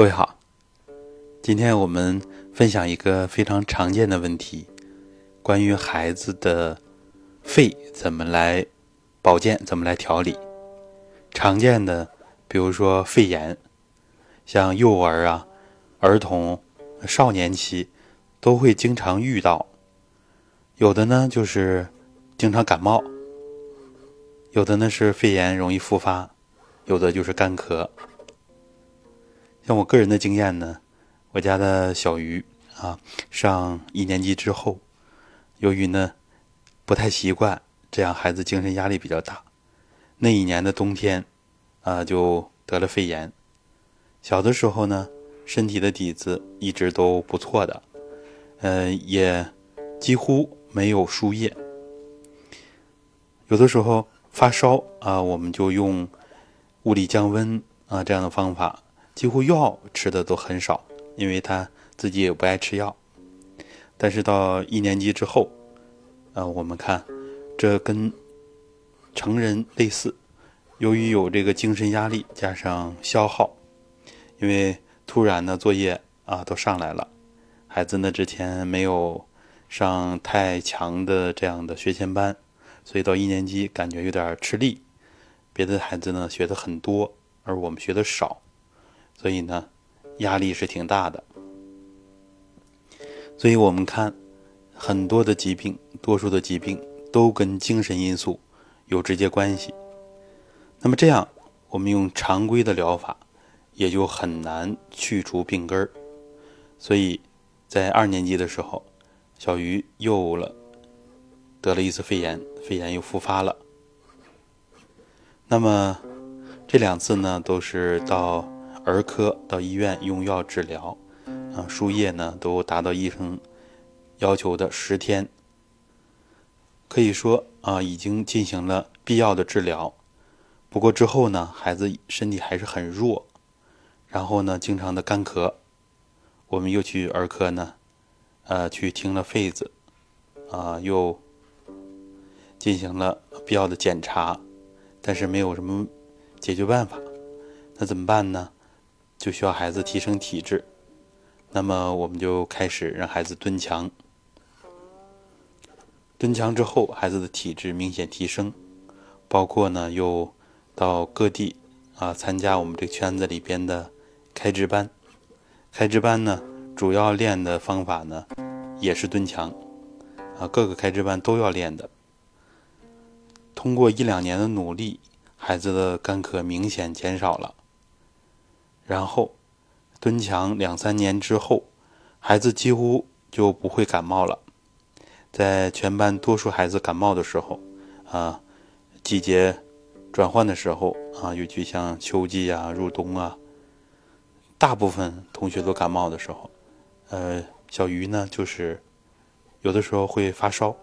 各位好，今天我们分享一个非常常见的问题，关于孩子的肺怎么来保健、怎么来调理。常见的，比如说肺炎，像幼儿啊、儿童、少年期都会经常遇到。有的呢就是经常感冒，有的呢是肺炎容易复发，有的就是干咳。像我个人的经验呢，我家的小鱼啊，上一年级之后，由于呢不太习惯，这样孩子精神压力比较大。那一年的冬天，啊，就得了肺炎。小的时候呢，身体的底子一直都不错的，呃，也几乎没有输液。有的时候发烧啊，我们就用物理降温啊这样的方法。几乎药吃的都很少，因为他自己也不爱吃药。但是到一年级之后，呃，我们看这跟成人类似，由于有这个精神压力加上消耗，因为突然呢作业啊都上来了，孩子呢之前没有上太强的这样的学前班，所以到一年级感觉有点吃力。别的孩子呢学的很多，而我们学的少。所以呢，压力是挺大的。所以我们看很多的疾病，多数的疾病都跟精神因素有直接关系。那么这样，我们用常规的疗法也就很难去除病根儿。所以在二年级的时候，小鱼又了得了一次肺炎，肺炎又复发了。那么这两次呢，都是到。儿科到医院用药治疗，啊，输液呢都达到医生要求的十天，可以说啊已经进行了必要的治疗。不过之后呢，孩子身体还是很弱，然后呢经常的干咳，我们又去儿科呢，呃去听了肺子，啊又进行了必要的检查，但是没有什么解决办法，那怎么办呢？就需要孩子提升体质，那么我们就开始让孩子蹲墙。蹲墙之后，孩子的体质明显提升，包括呢又到各地啊参加我们这个圈子里边的开支班。开支班呢主要练的方法呢也是蹲墙，啊各个开支班都要练的。通过一两年的努力，孩子的干咳明显减少了。然后，蹲墙两三年之后，孩子几乎就不会感冒了。在全班多数孩子感冒的时候，啊，季节转换的时候啊，尤其像秋季啊、入冬啊，大部分同学都感冒的时候，呃，小鱼呢就是有的时候会发烧，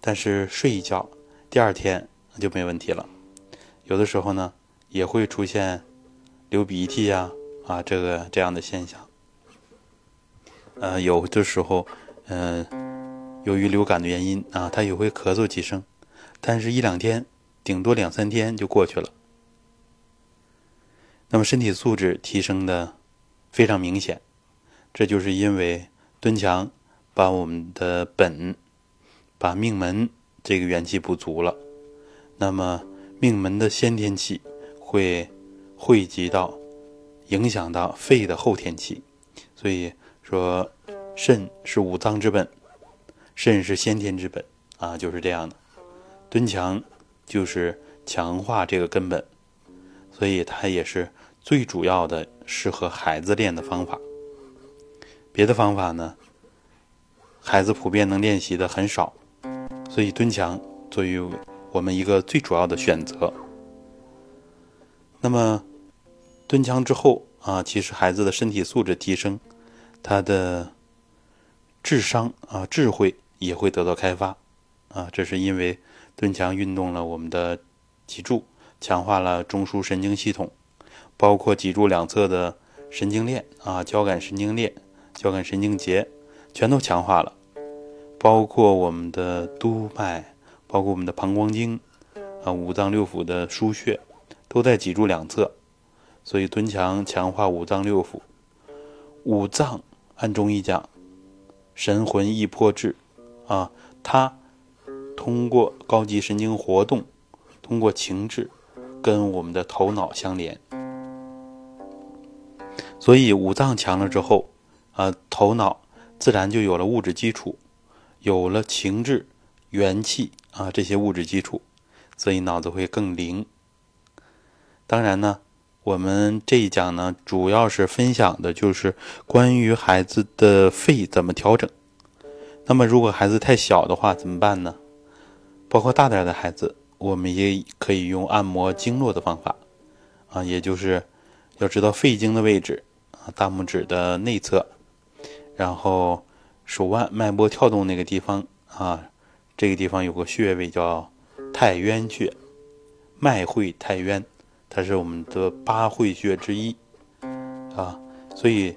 但是睡一觉，第二天就没问题了。有的时候呢也会出现流鼻涕呀。啊这个这样的现象，呃，有的时候，嗯，由于流感的原因啊，他也会咳嗽几声，但是一两天，顶多两三天就过去了。那么身体素质提升的非常明显，这就是因为蹲墙把我们的本，把命门这个元气补足了，那么命门的先天气会汇集到。影响到肺的后天气，所以说肾是五脏之本，肾是先天之本啊，就是这样的。蹲墙就是强化这个根本，所以它也是最主要的适合孩子练的方法。别的方法呢，孩子普遍能练习的很少，所以蹲墙作为我们一个最主要的选择。那么。蹲墙之后啊，其实孩子的身体素质提升，他的智商啊、智慧也会得到开发啊。这是因为蹲墙运动了我们的脊柱，强化了中枢神经系统，包括脊柱两侧的神经链啊、交感神经链、交感神经节，全都强化了。包括我们的督脉，包括我们的膀胱经啊、五脏六腑的腧穴，都在脊柱两侧。所以蹲墙强化五脏六腑，五脏按中医讲，神魂意魄志啊，它通过高级神经活动，通过情志跟我们的头脑相连。所以五脏强了之后，啊，头脑自然就有了物质基础，有了情志、元气啊这些物质基础，所以脑子会更灵。当然呢。我们这一讲呢，主要是分享的就是关于孩子的肺怎么调整。那么，如果孩子太小的话，怎么办呢？包括大点的孩子，我们也可以用按摩经络的方法啊，也就是要知道肺经的位置啊，大拇指的内侧，然后手腕脉搏跳动那个地方啊，这个地方有个穴位叫太渊穴，脉会太渊。它是我们的八会穴之一，啊，所以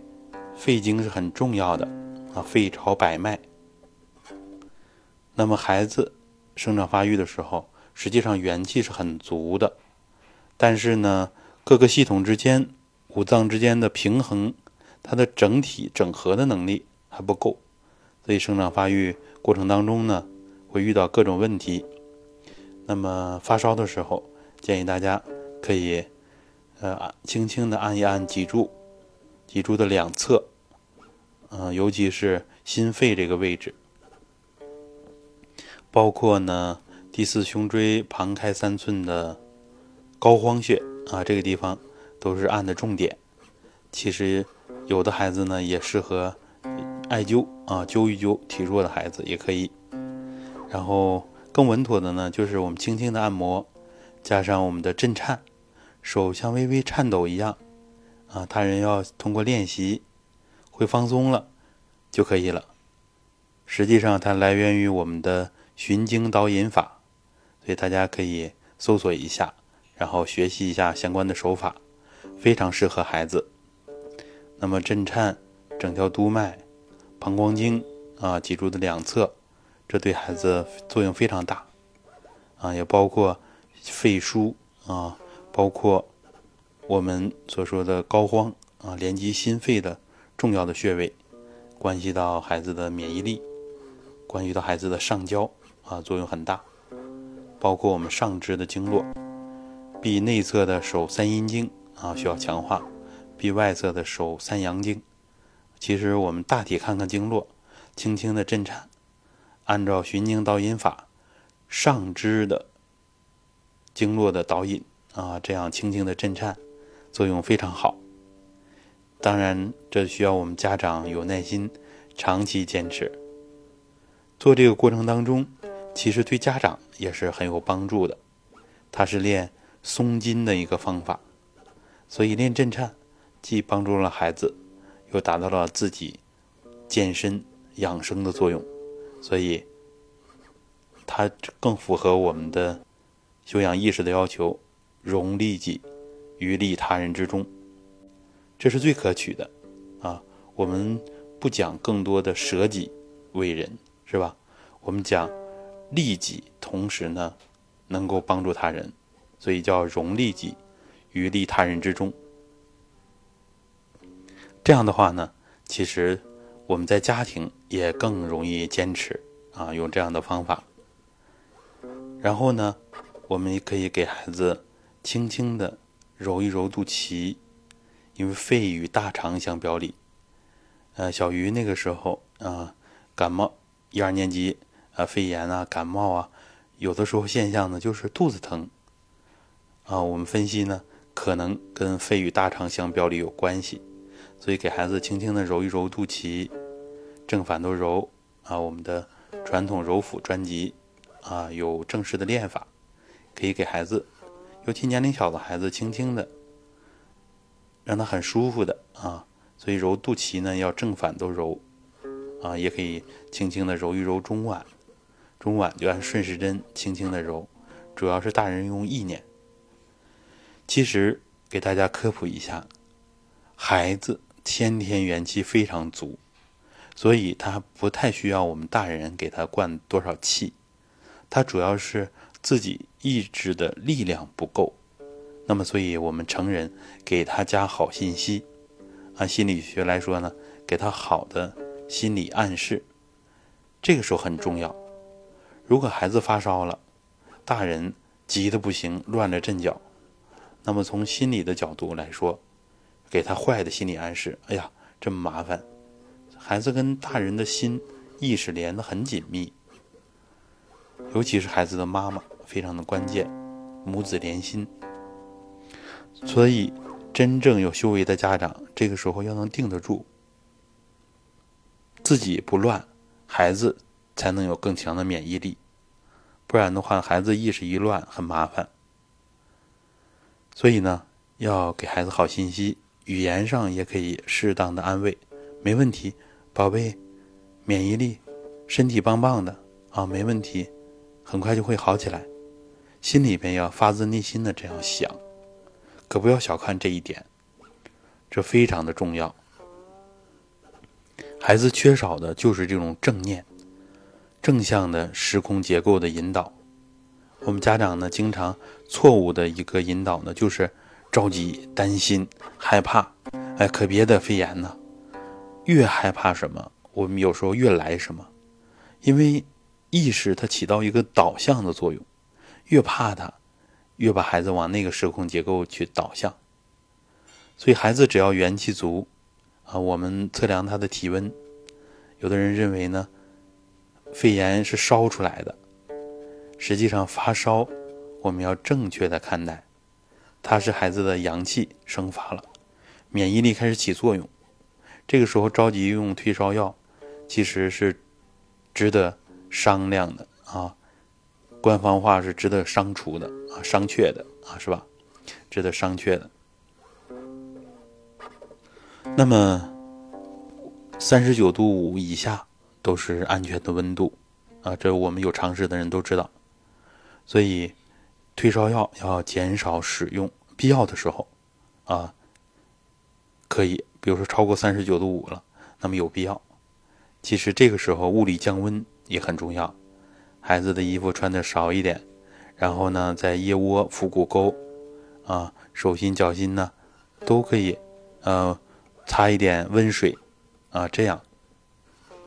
肺经是很重要的啊，肺朝百脉。那么孩子生长发育的时候，实际上元气是很足的，但是呢，各个系统之间、五脏之间的平衡，它的整体整合的能力还不够，所以生长发育过程当中呢，会遇到各种问题。那么发烧的时候，建议大家。可以，呃，轻轻的按一按脊柱，脊柱的两侧，嗯，尤其是心肺这个位置，包括呢第四胸椎旁开三寸的膏肓穴啊，这个地方都是按的重点。其实有的孩子呢也适合艾灸啊，灸一灸体弱的孩子也可以。然后更稳妥的呢，就是我们轻轻的按摩，加上我们的震颤。手像微微颤抖一样，啊，他人要通过练习会放松了就可以了。实际上，它来源于我们的循经导引法，所以大家可以搜索一下，然后学习一下相关的手法，非常适合孩子。那么，震颤、整条督脉、膀胱经啊，脊柱的两侧，这对孩子作用非常大啊，也包括肺腧啊。包括我们所说的膏肓啊，连接心肺的重要的穴位，关系到孩子的免疫力，关系到孩子的上焦啊，作用很大。包括我们上肢的经络，臂内侧的手三阴经啊需要强化，臂外侧的手三阳经。其实我们大体看看经络，轻轻的震颤，按照循经导引法，上肢的经络的导引。啊，这样轻轻的震颤，作用非常好。当然，这需要我们家长有耐心，长期坚持。做这个过程当中，其实对家长也是很有帮助的。它是练松筋的一个方法，所以练震颤既帮助了孩子，又达到了自己健身养生的作用，所以它更符合我们的修养意识的要求。容利己于利他人之中，这是最可取的啊！我们不讲更多的舍己为人，是吧？我们讲利己，同时呢，能够帮助他人，所以叫容利己于利他人之中。这样的话呢，其实我们在家庭也更容易坚持啊，用这样的方法。然后呢，我们也可以给孩子。轻轻的揉一揉肚脐，因为肺与大肠相表里。呃，小鱼那个时候啊，感冒一二年级啊，肺炎啊，感冒啊，有的时候现象呢就是肚子疼啊。我们分析呢，可能跟肺与大肠相表里有关系，所以给孩子轻轻的揉一揉肚脐，正反都揉啊。我们的传统揉腹专辑啊，有正式的练法，可以给孩子。尤其年龄小的孩子，轻轻的，让他很舒服的啊，所以揉肚脐呢要正反都揉，啊，也可以轻轻的揉一揉中脘，中脘就按顺时针轻轻的揉，主要是大人用意念。其实给大家科普一下，孩子先天元气非常足，所以他不太需要我们大人给他灌多少气，他主要是。自己意志的力量不够，那么，所以我们成人给他加好信息，按心理学来说呢，给他好的心理暗示，这个时候很重要。如果孩子发烧了，大人急得不行，乱了阵脚，那么从心理的角度来说，给他坏的心理暗示，哎呀，这么麻烦。孩子跟大人的心意识连得很紧密，尤其是孩子的妈妈。非常的关键，母子连心。所以，真正有修为的家长，这个时候要能定得住，自己不乱，孩子才能有更强的免疫力。不然的话，孩子意识一乱，很麻烦。所以呢，要给孩子好信息，语言上也可以适当的安慰，没问题，宝贝，免疫力，身体棒棒的啊，没问题，很快就会好起来。心里边要发自内心的这样想。可不要小看这一点，这非常的重要。孩子缺少的就是这种正念、正向的时空结构的引导。我们家长呢，经常错误的一个引导呢，就是着急、担心、害怕。哎，可别的肺炎呢，越害怕什么，我们有时候越来什么，因为意识它起到一个导向的作用，越怕他。越把孩子往那个时空结构去导向，所以孩子只要元气足，啊，我们测量他的体温。有的人认为呢，肺炎是烧出来的，实际上发烧，我们要正确的看待，它是孩子的阳气生发了，免疫力开始起作用。这个时候着急用退烧药，其实是值得商量的啊。官方话是值得商除的啊，商榷的啊，是吧？值得商榷的。那么，三十九度五以下都是安全的温度啊，这我们有常识的人都知道。所以，退烧药要减少使用，必要的时候啊，可以，比如说超过三十九度五了，那么有必要。其实这个时候物理降温也很重要。孩子的衣服穿的少一点，然后呢，在腋窝、腹股沟，啊，手心、脚心呢，都可以，呃，擦一点温水，啊，这样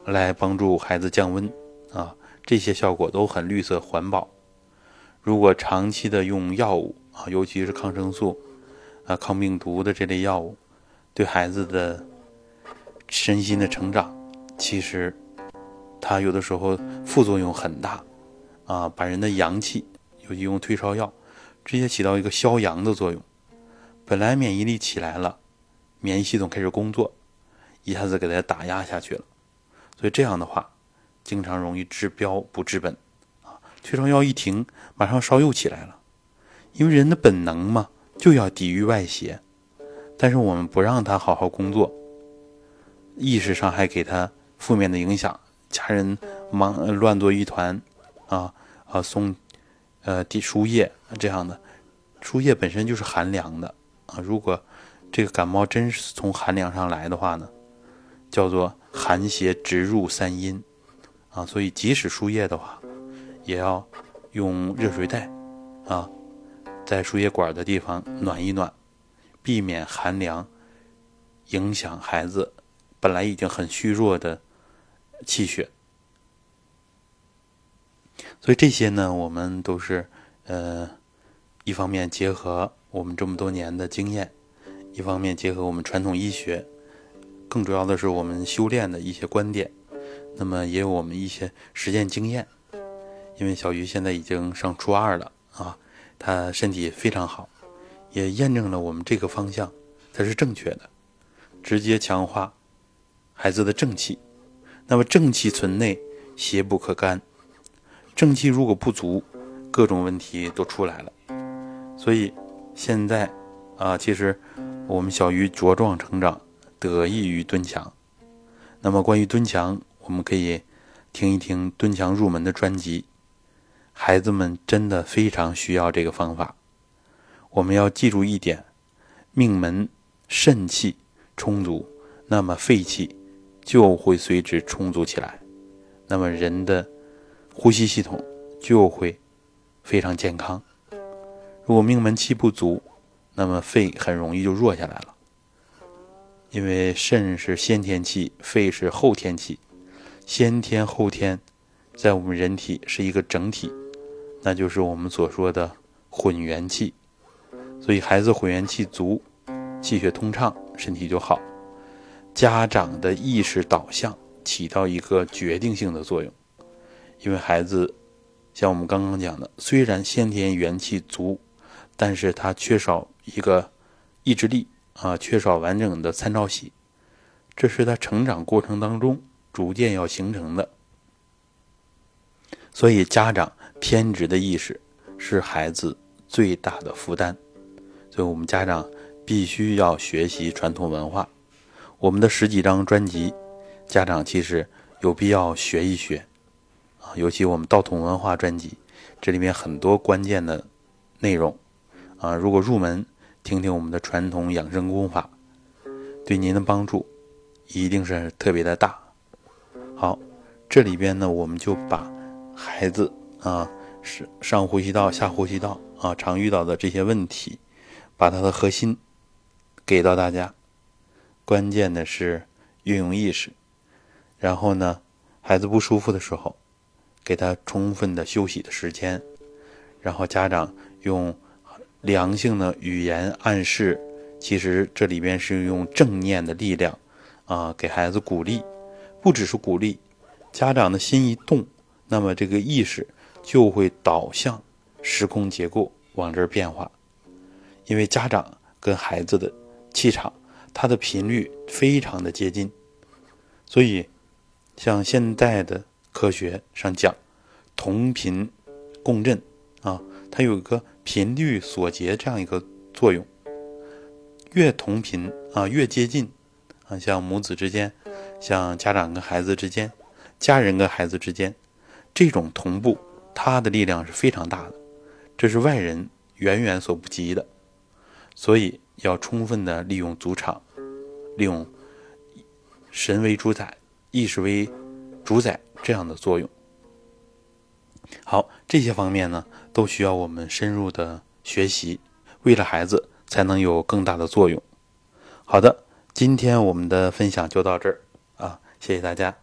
来帮助孩子降温，啊，这些效果都很绿色环保。如果长期的用药物啊，尤其是抗生素，啊，抗病毒的这类药物，对孩子的身心的成长，其实它有的时候副作用很大。啊，把人的阳气，尤其用退烧药，直接起到一个消阳的作用。本来免疫力起来了，免疫系统开始工作，一下子给它打压下去了。所以这样的话，经常容易治标不治本。啊，退烧药一停，马上烧又起来了。因为人的本能嘛，就要抵御外邪，但是我们不让他好好工作，意识上还给他负面的影响，家人忙乱作一团。啊啊，送，呃，滴输液这样的，输液本身就是寒凉的啊。如果这个感冒真是从寒凉上来的话呢，叫做寒邪直入三阴啊。所以即使输液的话，也要用热水袋啊，在输液管的地方暖一暖，避免寒凉影响孩子本来已经很虚弱的气血。所以这些呢，我们都是，呃，一方面结合我们这么多年的经验，一方面结合我们传统医学，更主要的是我们修炼的一些观点，那么也有我们一些实践经验。因为小鱼现在已经上初二了啊，他身体非常好，也验证了我们这个方向它是正确的，直接强化孩子的正气。那么正气存内，邪不可干。正气如果不足，各种问题都出来了。所以现在啊，其实我们小鱼茁壮成长，得益于蹲墙。那么关于蹲墙，我们可以听一听蹲墙入门的专辑。孩子们真的非常需要这个方法。我们要记住一点：命门肾气充足，那么肺气就会随之充足起来。那么人的。呼吸系统就会非常健康。如果命门气不足，那么肺很容易就弱下来了。因为肾是先天气，肺是后天气，先天后天在我们人体是一个整体，那就是我们所说的混元气。所以孩子混元气足，气血通畅，身体就好。家长的意识导向起到一个决定性的作用，因为孩子像我们刚刚讲的，虽然先天元气足，但是他缺少一个意志力。啊，缺少完整的参照系，这是他成长过程当中逐渐要形成的。所以，家长偏执的意识是孩子最大的负担。所以我们家长必须要学习传统文化。我们的十几张专辑，家长其实有必要学一学啊，尤其我们道统文化专辑，这里面很多关键的内容啊，如果入门。听听我们的传统养生功法，对您的帮助一定是特别的大。好，这里边呢，我们就把孩子啊是上呼吸道、下呼吸道啊常遇到的这些问题，把它的核心给到大家。关键的是运用意识，然后呢，孩子不舒服的时候，给他充分的休息的时间，然后家长用。良性的语言暗示，其实这里边是用正念的力量，啊，给孩子鼓励，不只是鼓励，家长的心一动，那么这个意识就会导向时空结构往这儿变化，因为家长跟孩子的气场，它的频率非常的接近，所以像现代的科学上讲，同频共振啊，它有一个。频率锁结这样一个作用，越同频啊，越接近啊，像母子之间，像家长跟孩子之间，家人跟孩子之间，这种同步，它的力量是非常大的，这是外人远远所不及的，所以要充分的利用主场，利用神为主宰，意识为主宰这样的作用。好，这些方面呢，都需要我们深入的学习，为了孩子才能有更大的作用。好的，今天我们的分享就到这儿啊，谢谢大家。